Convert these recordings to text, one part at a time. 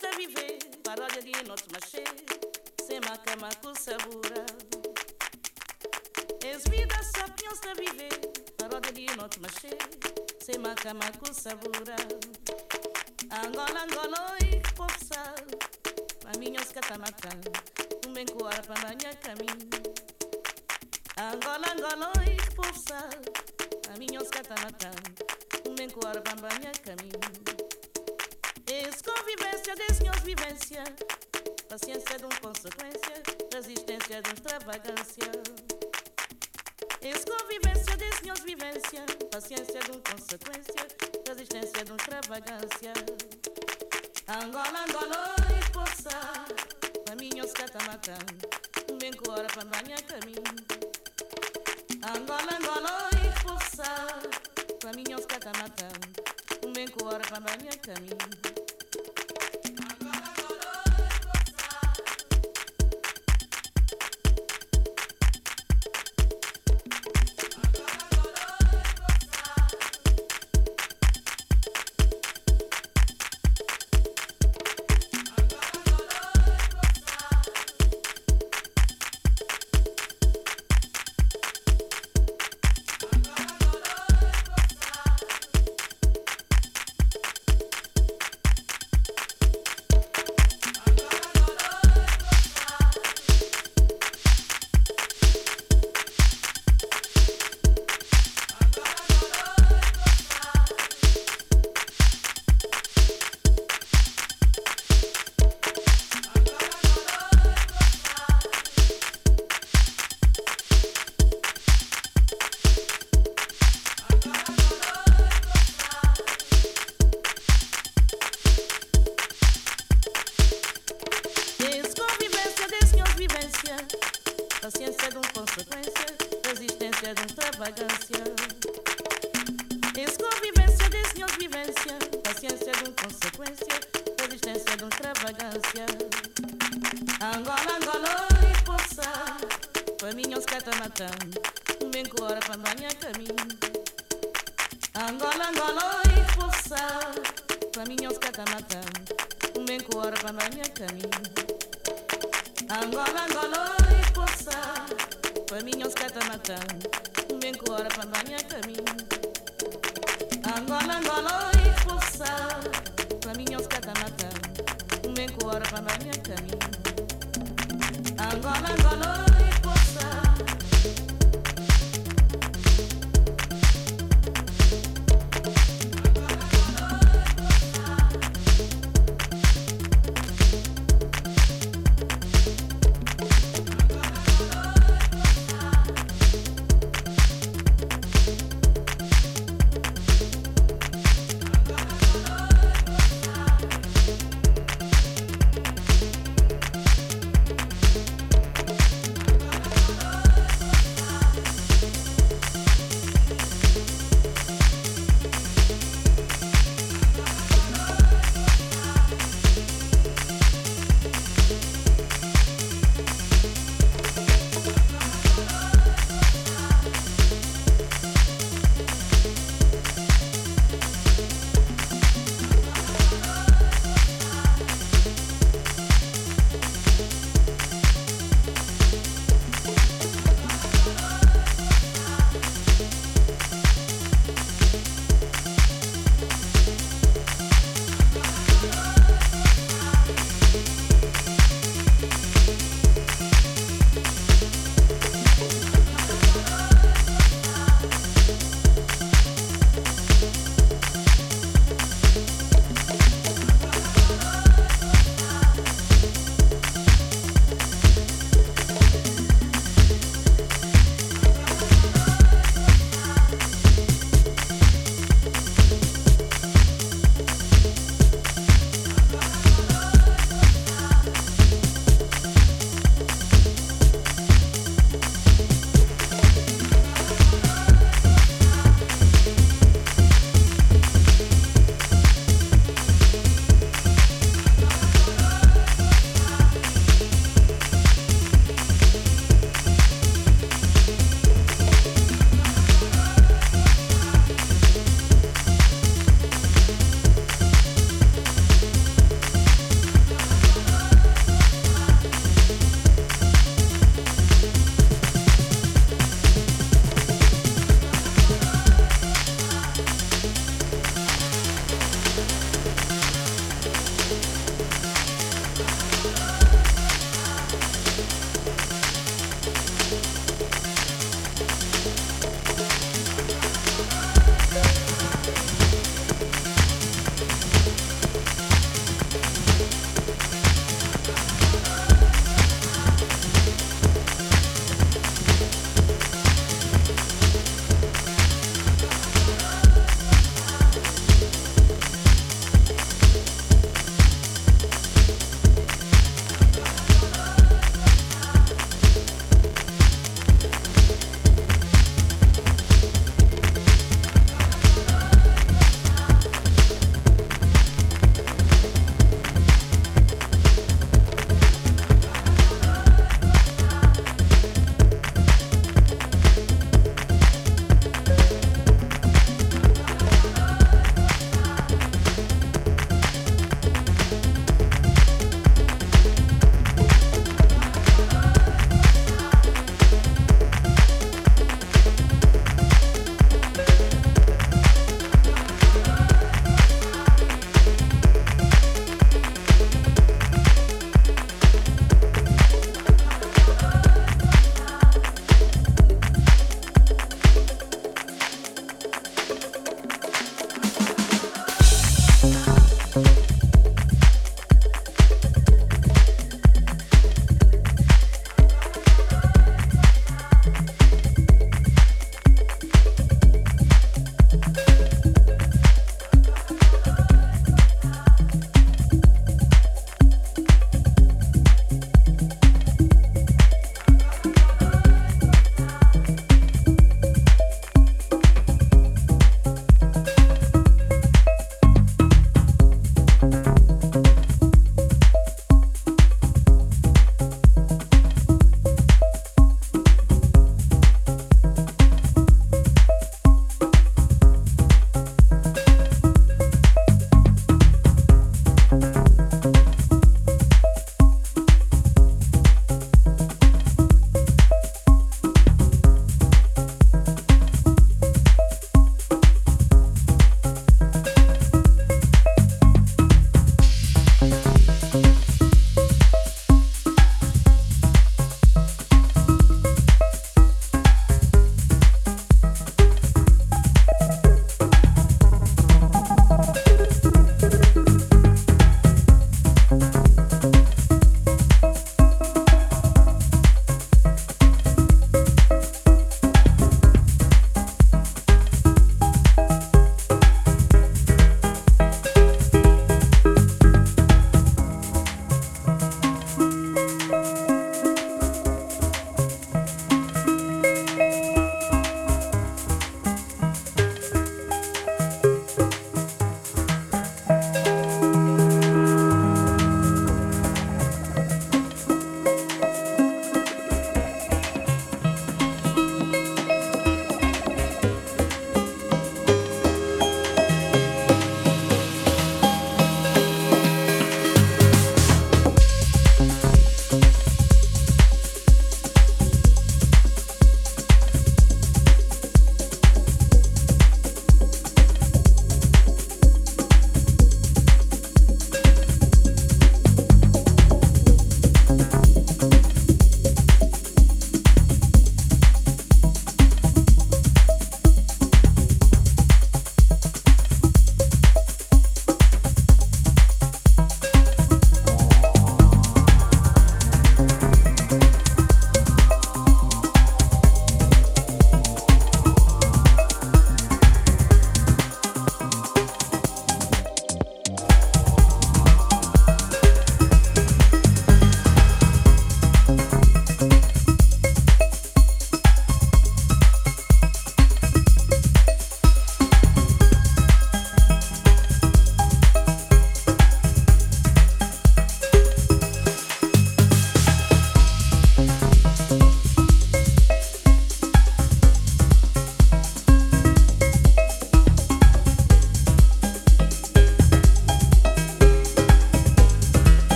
Viver, paródia de noite machê, sem macamaco sabura. Es vida sapiens de viver, paródia de noite machê, sem macamaco sabura. Angola, Angola, povo sabe, maminhos catamacan, um bem coar para banhar caminho. Angola, Angola, povo sabe, maminhos catamacan, um bem coar para banhar caminho. Es convivência de senhores vivência. Paciência de um consequência Resistência de um extravagância. Es convivência de senhores vivência. Paciência de um consequência Resistência de um extravagância. Angola, Angola, e força. Caminhos catamatã Bem com hora para banhar caminho. Angola, Angola, e força. Caminhos catamatã Bem com hora para banhar caminho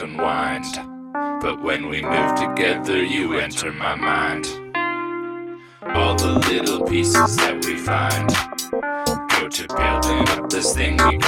unwind. But when we move together, you enter my mind. All the little pieces that we find go to building up this thing we